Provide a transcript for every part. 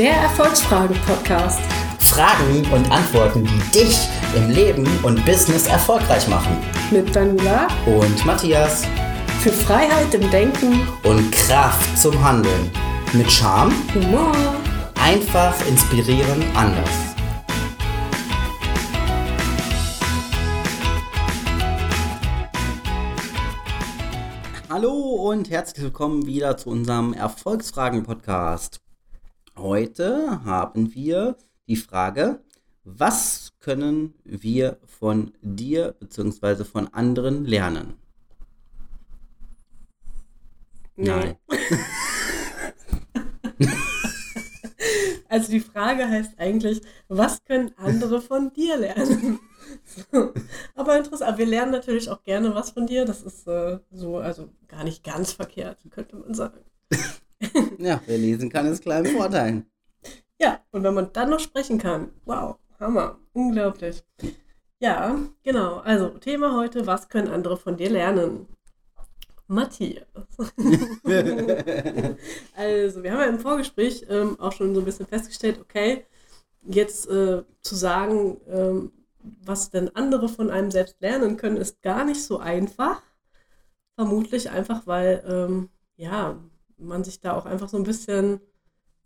Der Erfolgsfragen-Podcast. Fragen und Antworten, die dich im Leben und Business erfolgreich machen. Mit Daniela Und Matthias. für Freiheit im Denken, Und Kraft zum Handeln. Mit Charme, Humor. einfach inspirieren, anders. Hallo und herzlich willkommen wieder zu unserem Erfolgsfragen-Podcast. Heute haben wir die Frage, was können wir von dir bzw. von anderen lernen? Nein. Also die Frage heißt eigentlich, was können andere von dir lernen? So. Aber interessant, wir lernen natürlich auch gerne was von dir. Das ist äh, so, also gar nicht ganz verkehrt, könnte man sagen. Ja, wer lesen kann, ist klein Vorteil. Ja, und wenn man dann noch sprechen kann, wow, Hammer, unglaublich. Ja, genau. Also Thema heute, was können andere von dir lernen? Matthias. also, wir haben ja im Vorgespräch ähm, auch schon so ein bisschen festgestellt, okay, jetzt äh, zu sagen, ähm, was denn andere von einem selbst lernen können, ist gar nicht so einfach. Vermutlich einfach, weil, ähm, ja, man sich da auch einfach so ein bisschen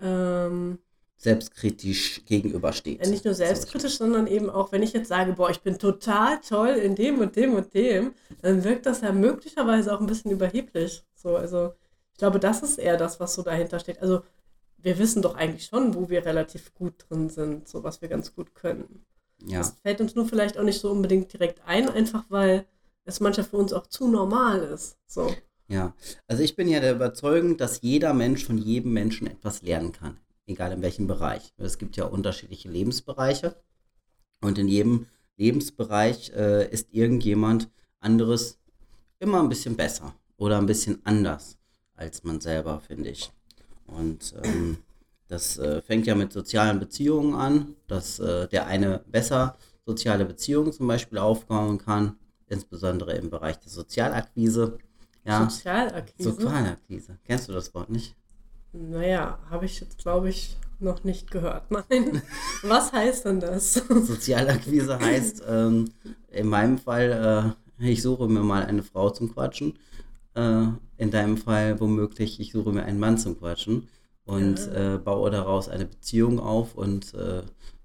ähm, Selbstkritisch gegenübersteht. nicht nur selbstkritisch, sondern eben auch, wenn ich jetzt sage, boah, ich bin total toll in dem und dem und dem, dann wirkt das ja möglicherweise auch ein bisschen überheblich. So, also ich glaube, das ist eher das, was so dahinter steht. Also wir wissen doch eigentlich schon, wo wir relativ gut drin sind, so was wir ganz gut können. Ja, Das fällt uns nur vielleicht auch nicht so unbedingt direkt ein, einfach weil es manchmal für uns auch zu normal ist. So. Ja. Also ich bin ja der Überzeugung, dass jeder Mensch von jedem Menschen etwas lernen kann. Egal in welchem Bereich. Es gibt ja unterschiedliche Lebensbereiche. Und in jedem Lebensbereich äh, ist irgendjemand anderes immer ein bisschen besser oder ein bisschen anders als man selber, finde ich. Und ähm, das äh, fängt ja mit sozialen Beziehungen an, dass äh, der eine besser soziale Beziehungen zum Beispiel aufbauen kann, insbesondere im Bereich der Sozialakquise. Ja, Sozialakquise. Sozialakquise. Kennst du das Wort nicht? Naja, habe ich jetzt, glaube ich, noch nicht gehört. Nein. Was heißt denn das? Sozialakquise heißt ähm, in meinem Fall, äh, ich suche mir mal eine Frau zum Quatschen. Äh, in deinem Fall womöglich, ich suche mir einen Mann zum Quatschen und äh, baue daraus eine Beziehung auf und äh,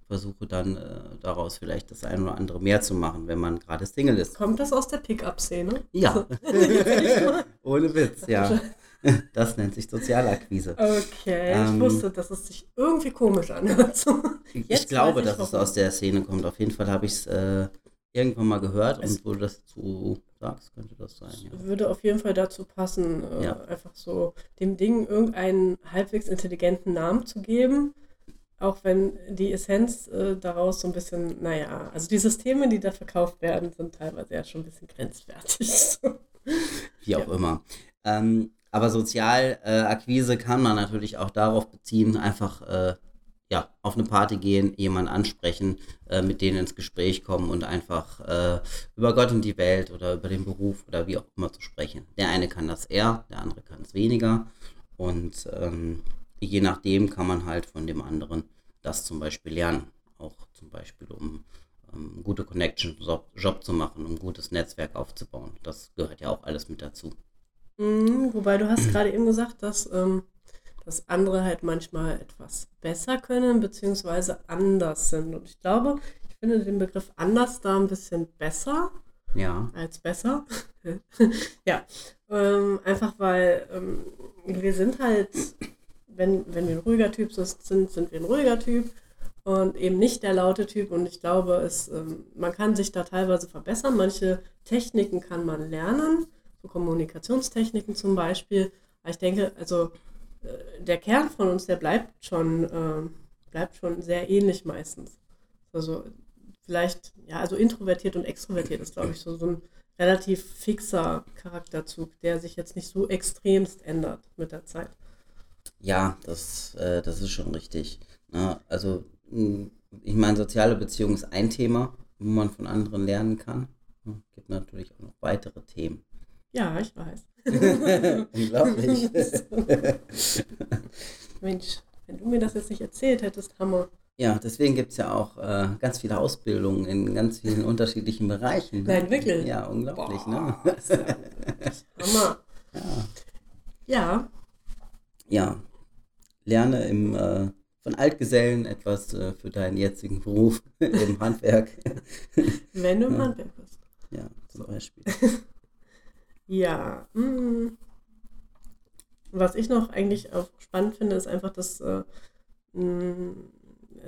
versuche dann äh, daraus vielleicht das ein oder andere mehr zu machen, wenn man gerade Single ist. Kommt das aus der Pickup-Szene? Ja, ohne Witz, ja. Das nennt sich Sozialakquise. Okay, ich Ähm, wusste, dass es sich irgendwie komisch anhört. Ich glaube, ich, dass es aus der Szene kommt. Auf jeden Fall habe ich es äh, irgendwann mal gehört Es- und wo du das zu sagst, könnte das sein. Ja. Würde auf jeden Fall dazu passen, äh, Ja. einfach so dem Ding irgendeinen halbwegs intelligenten Namen zu geben. Auch wenn die Essenz äh, daraus so ein bisschen, naja, also die Systeme, die da verkauft werden, sind teilweise ja schon ein bisschen grenzwertig. Wie auch Ja. immer. Ähm, aber Sozialakquise kann man natürlich auch darauf beziehen, einfach äh, ja, auf eine Party gehen, jemanden ansprechen, äh, mit denen ins Gespräch kommen und einfach äh, über Gott und die Welt oder über den Beruf oder wie auch immer zu sprechen. Der eine kann das eher, der andere kann es weniger. Und ähm, je nachdem kann man halt von dem anderen das zum Beispiel lernen. Auch zum Beispiel, um ähm, gute Connection Job, Job zu machen, um gutes Netzwerk aufzubauen. Das gehört ja auch alles mit dazu. Mhm, wobei du hast gerade eben gesagt, dass, ähm, dass andere halt manchmal etwas besser können, beziehungsweise anders sind. Und ich glaube, ich finde den Begriff anders da ein bisschen besser Ja, als besser. ja, ähm, einfach weil ähm, wir sind halt, wenn, wenn wir ein ruhiger Typ sind, sind wir ein ruhiger Typ und eben nicht der laute Typ. Und ich glaube, es, ähm, man kann sich da teilweise verbessern. Manche Techniken kann man lernen, so Kommunikationstechniken zum Beispiel. Aber ich denke, also äh, der Kern von uns, der bleibt schon, ähm, bleibt schon sehr ähnlich meistens. Also vielleicht, ja, also introvertiert und extrovertiert ist, glaube ich, so, so ein relativ fixer Charakterzug, der sich jetzt nicht so extremst ändert mit der Zeit. Ja, das, äh, das ist schon richtig. Ne? Also, mh, ich meine, soziale Beziehung ist ein Thema, wo man von anderen lernen kann. Es gibt natürlich auch noch weitere Themen. Ja, ich weiß. Unglaublich. Mensch, wenn du mir das jetzt nicht erzählt hättest, Hammer. Ja, deswegen gibt es ja auch äh, ganz viele Ausbildungen in ganz vielen unterschiedlichen Bereichen. Ne? Nein, wirklich? Ja, unglaublich, Boah, ne? ist ja Hammer. Ja. Ja, ja. Lerne im, äh, von Altgesellen etwas äh, für deinen jetzigen Beruf im Handwerk. wenn du im Ja. Handwerk bist. ja, zum Beispiel. Ja. mm. Was ich noch eigentlich auch spannend finde, ist einfach, dass, äh, mm,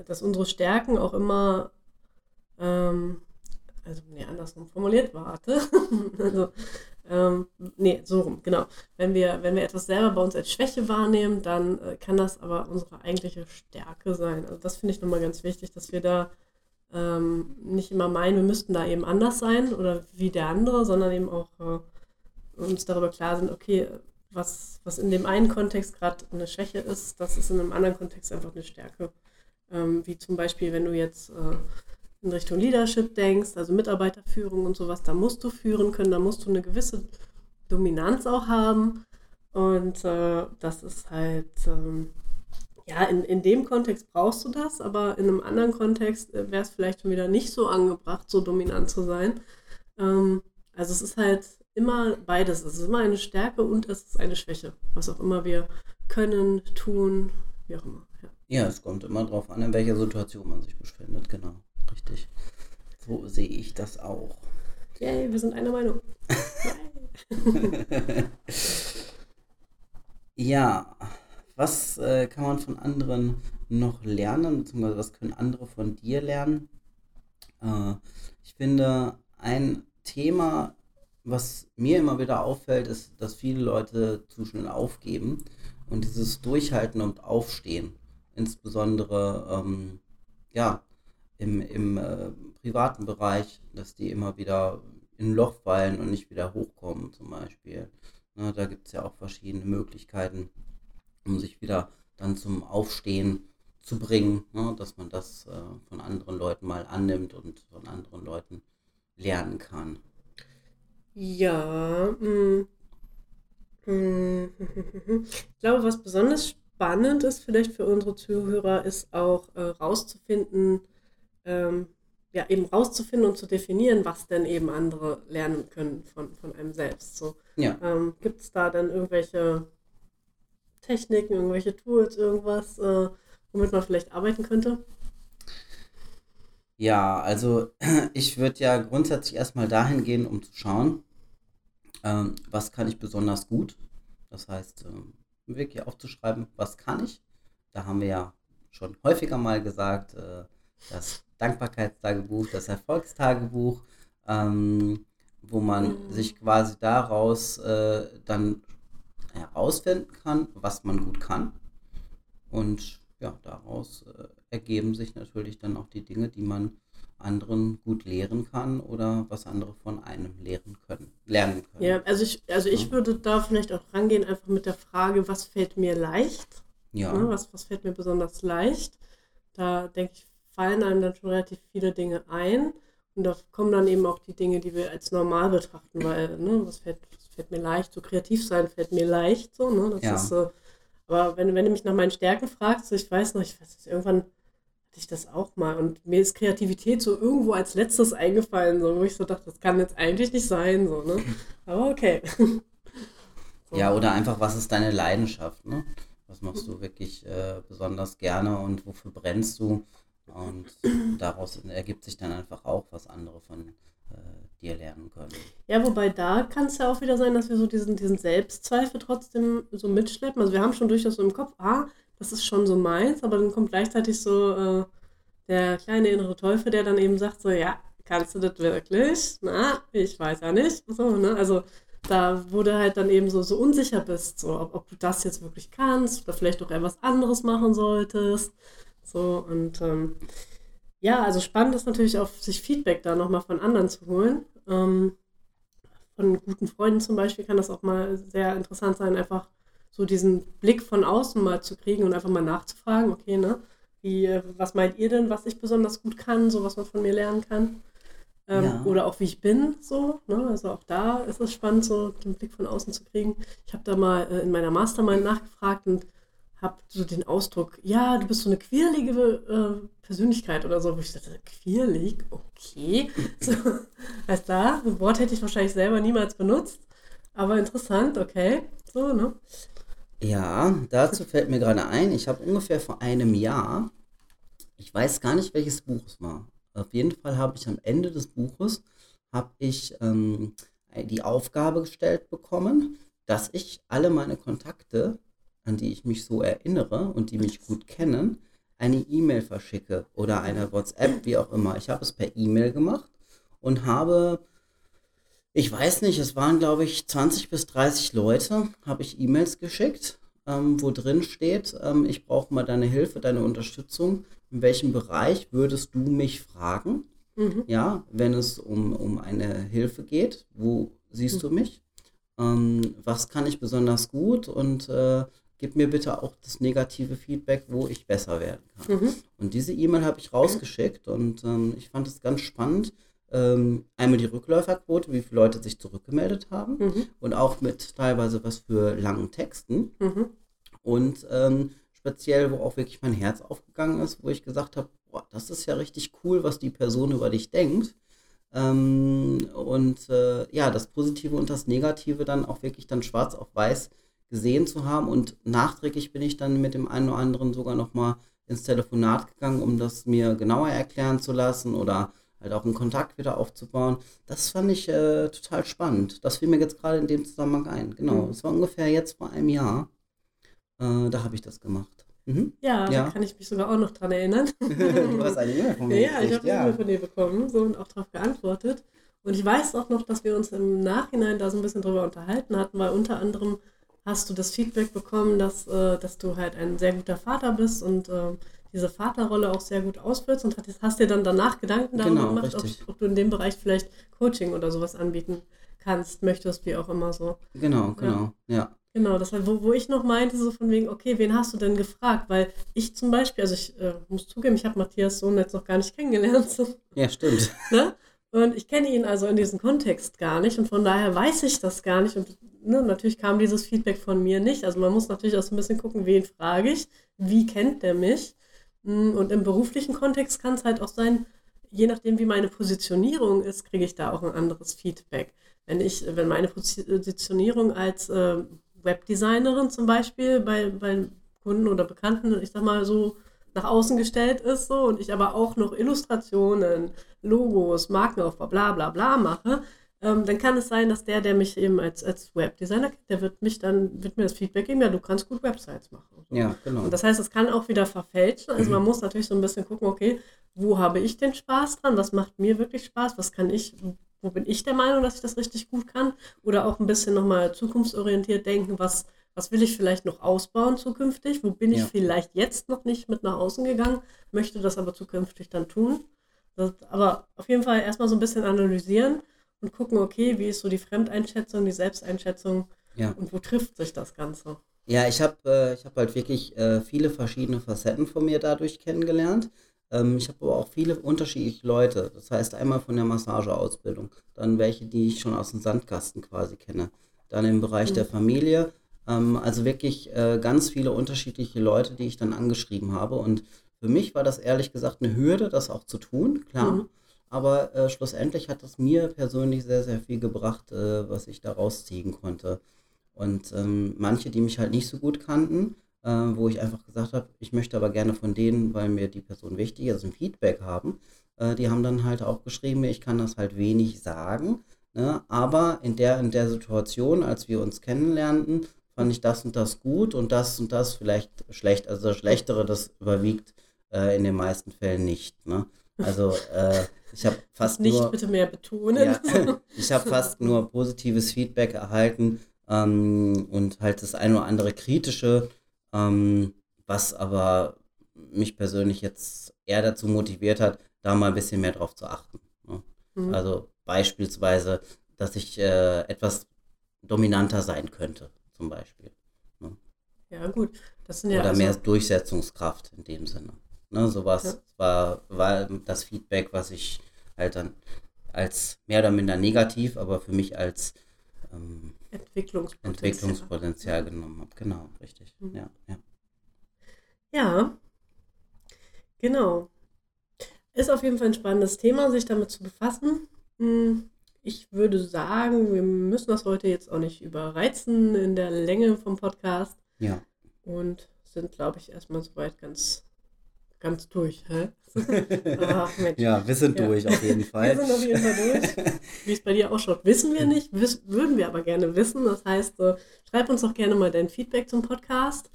dass unsere Stärken auch immer, ähm, also nee, andersrum formuliert, warte. also, ähm, nee, so rum, genau. Wenn wir, wenn wir etwas selber bei uns als Schwäche wahrnehmen, dann äh, kann das aber unsere eigentliche Stärke sein. Also das finde ich nochmal ganz wichtig, dass wir da ähm, nicht immer meinen, wir müssten da eben anders sein oder wie der andere, sondern eben auch äh, uns darüber klar sind, okay, was, was in dem einen Kontext gerade eine Schwäche ist, das ist in einem anderen Kontext einfach eine Stärke. Ähm, wie zum Beispiel, wenn du jetzt äh, in Richtung Leadership denkst, also Mitarbeiterführung und sowas, da musst du führen können, da musst du eine gewisse Dominanz auch haben. Und äh, das ist halt, ähm, ja, in, in dem Kontext brauchst du das, aber in einem anderen Kontext äh, wäre es vielleicht schon wieder nicht so angebracht, so dominant zu sein. Ähm, also es ist halt immer beides. Es ist immer eine Stärke und es ist eine Schwäche. Was auch immer wir können, tun, wie auch immer. Ja. Ja, es kommt immer drauf an, in welcher Situation man sich befindet, genau. Richtig. So sehe ich das auch. Yay, wir sind einer Meinung. Ja, was äh, kann man von anderen noch lernen, beziehungsweise was können andere von dir lernen? Äh, ich finde, ein Thema, was mir immer wieder auffällt, ist, dass viele Leute zu schnell aufgeben und dieses Durchhalten und Aufstehen, insbesondere ähm, ja, im, im äh, privaten Bereich, dass die immer wieder in ein Loch fallen und nicht wieder hochkommen, zum Beispiel. Ne, da gibt es ja auch verschiedene Möglichkeiten, um sich wieder dann zum Aufstehen zu bringen, ne, dass man das äh, von anderen Leuten mal annimmt und von anderen Leuten lernen kann. Ja, mm, mm, ich glaube, was besonders spannend ist vielleicht für unsere Zuhörer, ist auch äh, rauszufinden, ähm, ja, eben rauszufinden und zu definieren, was denn eben andere lernen können von, von einem selbst. So, Ja, ähm, gibt es da dann irgendwelche Techniken, irgendwelche Tools, irgendwas, äh, womit man vielleicht arbeiten könnte? ja, also ich würde ja grundsätzlich erstmal dahin gehen, um zu schauen, ähm, was kann ich besonders gut. Das heißt, ähm, wirklich aufzuschreiben, was kann ich. Da haben wir ja schon häufiger mal gesagt, äh, das Dankbarkeitstagebuch, das Erfolgstagebuch, ähm, wo man Mhm. sich quasi daraus äh, dann herausfinden kann, was man gut kann. Und ja, daraus äh, ergeben sich natürlich dann auch die Dinge, die man anderen gut lehren kann oder was andere von einem lehren können, lernen können. Ja, also ich, also ich Ja. würde da vielleicht auch rangehen, einfach mit der Frage, was fällt mir leicht? Ja, Ne, was, was fällt mir besonders leicht? Da denke ich, fallen einem dann schon relativ viele Dinge ein. Und da kommen dann eben auch die Dinge, die wir als normal betrachten, weil, ne, was fällt, was fällt mir leicht? So kreativ sein fällt mir leicht, so, ne? Das Ja. ist so. Aber wenn, wenn du mich nach meinen Stärken fragst, so, ich weiß noch, ich weiß nicht, irgendwann hatte ich das auch mal. Und mir ist Kreativität so irgendwo als letztes eingefallen, so, wo ich so dachte, das kann jetzt eigentlich nicht sein, so, ne? Aber okay. So. ja, oder einfach, was ist deine Leidenschaft, ne? Was machst du wirklich äh, besonders gerne und wofür brennst du? Und daraus ergibt sich dann einfach auch, was andere von äh, dir lernen können. Ja, wobei da kann es ja auch wieder sein, dass wir so diesen, diesen Selbstzweifel trotzdem so mitschleppen. Also wir haben schon durchaus so im Kopf, ah, das ist schon so meins, aber dann kommt gleichzeitig so äh, der kleine innere Teufel, der dann eben sagt, so, ja, kannst du das wirklich? Na, ich weiß ja nicht. So, ne? Also da, du halt dann eben so, so unsicher bist, so, ob, ob du das jetzt wirklich kannst oder vielleicht auch etwas anderes machen solltest. So, und ähm, ja, also spannend ist natürlich auch, sich Feedback da nochmal von anderen zu holen. Ähm, von guten Freunden zum Beispiel kann das auch mal sehr interessant sein, einfach so diesen Blick von außen mal zu kriegen und einfach mal nachzufragen, okay, ne, wie, äh, was meint ihr denn, was ich besonders gut kann, so was man von mir lernen kann? Ähm, Ja. Oder auch wie ich bin, so, ne? Also auch da ist es spannend, so den Blick von außen zu kriegen. Ich habe da mal äh, in meiner Mastermind nachgefragt und habe so den Ausdruck, ja, du bist so eine quirlige äh, Persönlichkeit oder so, wo ich dachte, quirlig, okay. So, heißt da, ein Wort hätte ich wahrscheinlich selber niemals benutzt, aber interessant, okay. So, ne? Ja, dazu fällt mir gerade ein, ich habe ungefähr vor einem Jahr, ich weiß gar nicht, welches Buch es war. Auf jeden Fall habe ich am Ende des Buches habe ich ähm, die Aufgabe gestellt bekommen, dass ich alle meine Kontakte, an die ich mich so erinnere und die mich gut kennen, eine E-Mail verschicke oder eine WhatsApp, wie auch immer. Ich habe es per E-Mail gemacht und habe, ich weiß nicht, es waren glaube ich 20 bis 30 Leute, habe ich E-Mails geschickt, ähm, wo drin steht, ähm, ich brauche mal deine Hilfe, deine Unterstützung. In welchem Bereich würdest du mich fragen? Mhm. Ja, wenn es um, um eine Hilfe geht, wo siehst mhm. du mich? Ähm, was kann ich besonders gut? Und äh, gib mir bitte auch das negative Feedback, wo ich besser werden kann. Mhm. Und diese E-Mail habe ich rausgeschickt und ähm, ich fand es ganz spannend. Ähm, einmal die Rückläuferquote, wie viele Leute sich zurückgemeldet haben mhm. und auch mit teilweise was für langen Texten. Mhm. Und ähm, speziell, wo auch wirklich mein Herz aufgegangen ist, wo ich gesagt habe, boah, das ist ja richtig cool, was die Person über dich denkt. Ähm, und äh, ja, das Positive und das Negative dann auch wirklich dann schwarz auf weiß gesehen zu haben. Und nachträglich bin ich dann mit dem einen oder anderen sogar nochmal ins Telefonat gegangen, um das mir genauer erklären zu lassen oder halt auch einen Kontakt wieder aufzubauen. Das fand ich äh, total spannend. Das fiel mir jetzt gerade in dem Zusammenhang ein. Genau, es mhm. war ungefähr jetzt vor einem Jahr. Äh, da habe ich das gemacht. Mhm. Ja, ja, da kann ich mich sogar auch noch dran erinnern. du hast eine E-Mail von mir Ja, ich habe eine E-Mail von dir bekommen so, und auch darauf geantwortet. Und ich weiß auch noch, dass wir uns im Nachhinein da so ein bisschen drüber unterhalten hatten, weil unter anderem hast du das Feedback bekommen, dass, äh, dass du halt ein sehr guter Vater bist und äh, diese Vaterrolle auch sehr gut ausführst und hast, dir dann danach Gedanken darüber genau, gemacht, ob, ob, du in dem Bereich vielleicht Coaching oder sowas anbieten kannst, möchtest, wie auch immer so. Genau, genau, ja. ja. Genau, das war, wo, wo ich noch meinte, so von wegen, okay, wen hast du denn gefragt? Weil ich zum Beispiel, also ich äh, muss zugeben, ich habe Matthias Sohn jetzt noch gar nicht kennengelernt. So. Ja, stimmt. Ne? Und ich kenne ihn also in diesem Kontext gar nicht und von daher weiß ich das gar nicht. Und ne, natürlich kam dieses Feedback von mir nicht. Also man muss natürlich auch so ein bisschen gucken, wen frage ich, wie kennt der mich. Hm, und im beruflichen Kontext kann es halt auch sein, je nachdem, wie meine Positionierung ist, kriege ich da auch ein anderes Feedback. Wenn ich, wenn meine Positionierung als äh, Webdesignerin zum Beispiel bei, bei Kunden oder Bekannten, ich sag mal so, nach außen gestellt ist so und ich aber auch noch Illustrationen, Logos, Markenaufbau, bla bla bla mache, ähm, dann kann es sein, dass der, der mich eben als, als Webdesigner kennt, der wird mich dann, wird mir das Feedback geben, ja, du kannst gut Websites machen. So. Ja, genau. Und das heißt, es kann auch wieder verfälschen. Also man muss natürlich so ein bisschen gucken, okay, wo habe ich den Spaß dran? Was macht mir wirklich Spaß? Was kann ich, wo bin ich der Meinung, dass ich das richtig gut kann? Oder auch ein bisschen nochmal zukunftsorientiert denken, was, was will ich vielleicht noch ausbauen zukünftig? Wo bin ich ja. vielleicht jetzt noch nicht mit nach außen gegangen, möchte das aber zukünftig dann tun? Das, aber auf jeden Fall erstmal so ein bisschen analysieren und gucken, okay, wie ist so die Fremdeinschätzung, die Selbsteinschätzung ja. und wo trifft sich das Ganze? Ja, ich habe äh, hab halt wirklich äh, viele verschiedene Facetten von mir dadurch kennengelernt. Ähm, ich habe aber auch viele unterschiedliche Leute. Das heißt einmal von der Massageausbildung, dann welche, die ich schon aus dem Sandkasten quasi kenne. Dann im Bereich mhm. der Familie. Ähm, also wirklich äh, ganz viele unterschiedliche Leute, die ich dann angeschrieben habe. Und für mich war das ehrlich gesagt eine Hürde, das auch zu tun, klar. Mhm. Aber äh, schlussendlich hat das mir persönlich sehr, sehr viel gebracht, äh, was ich da rausziehen konnte. Und ähm, manche, die mich halt nicht so gut kannten, äh, wo ich einfach gesagt habe, ich möchte aber gerne von denen, weil mir die Person wichtig ist, ein Feedback haben. Äh, die haben dann halt auch geschrieben, ich kann das halt wenig sagen. Ne? Aber in der, in der Situation, als wir uns kennenlernten, fand ich das und das gut und das und das vielleicht schlecht. Also das Schlechtere, das überwiegt äh, in den meisten Fällen nicht. Ne? Also äh, ich habe fast nicht nur... bitte mehr betonen. Ja, ich habe fast nur positives Feedback erhalten ähm, und halt das eine oder andere kritische ähm, was aber mich persönlich jetzt eher dazu motiviert hat, da mal ein bisschen mehr drauf zu achten. Ne? Mhm. Also beispielsweise, dass ich äh, etwas dominanter sein könnte, zum Beispiel. Ne? Ja, gut. Das sind ja Oder also mehr Durchsetzungskraft in dem Sinne. Ne, sowas ja. war, war das Feedback, was ich halt dann als mehr oder minder negativ, aber für mich als ähm, Entwicklungspotenzial, Entwicklungspotenzial genommen habe. Genau, richtig. Mhm. Ja, ja. Ja, genau. Ist auf jeden Fall ein spannendes Thema, sich damit zu befassen. Hm, ich würde sagen, wir müssen das heute jetzt auch nicht überreizen in der Länge vom Podcast. Ja. Und sind, glaube ich, erstmal soweit ganz, ganz durch. Hä? Ach, Mensch. Ja, wir sind Ja. durch auf jeden Fall. Wir sind auf jeden Fall durch. Wie es bei dir ausschaut, wissen wir nicht, wiss, würden wir aber gerne wissen. Das heißt, äh, schreib uns doch gerne mal dein Feedback zum Podcast.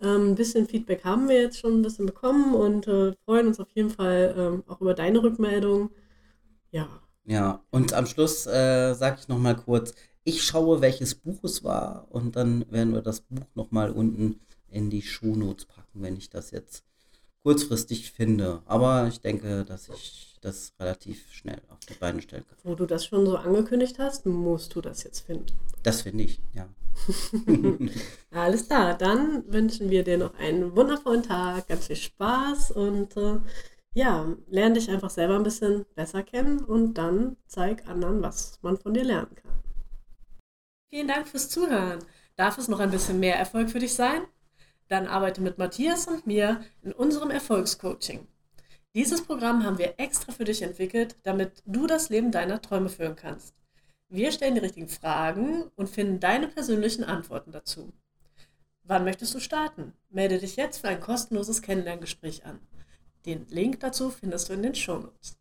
Ähm, ein bisschen Feedback haben wir jetzt schon ein bisschen bekommen und äh, freuen uns auf jeden Fall ähm, auch über deine Rückmeldung. Ja, Ja, und am Schluss äh, sage ich nochmal kurz, ich schaue, welches Buch es war und dann werden wir das Buch nochmal unten in die Shownotes packen, wenn ich das jetzt kurzfristig finde. Aber ich denke, dass ich das relativ schnell auf die Beine stellen kann. wo du das schon so angekündigt hast, musst du das jetzt finden. Das finde ich, ja. Alles klar, dann wünschen wir dir noch einen wundervollen Tag, ganz viel Spaß und äh, ja, lerne dich einfach selber ein bisschen besser kennen und dann zeig anderen, was man von dir lernen kann. Vielen Dank fürs Zuhören. Darf es noch ein bisschen mehr Erfolg für dich sein? Dann arbeite mit Matthias und mir in unserem Erfolgscoaching. Dieses Programm haben wir extra für dich entwickelt, damit du das Leben deiner Träume führen kannst. Wir stellen die richtigen Fragen und finden deine persönlichen Antworten dazu. Wann möchtest du starten? Melde dich jetzt für ein kostenloses Kennenlerngespräch an. Den Link dazu findest du in den Shownotes.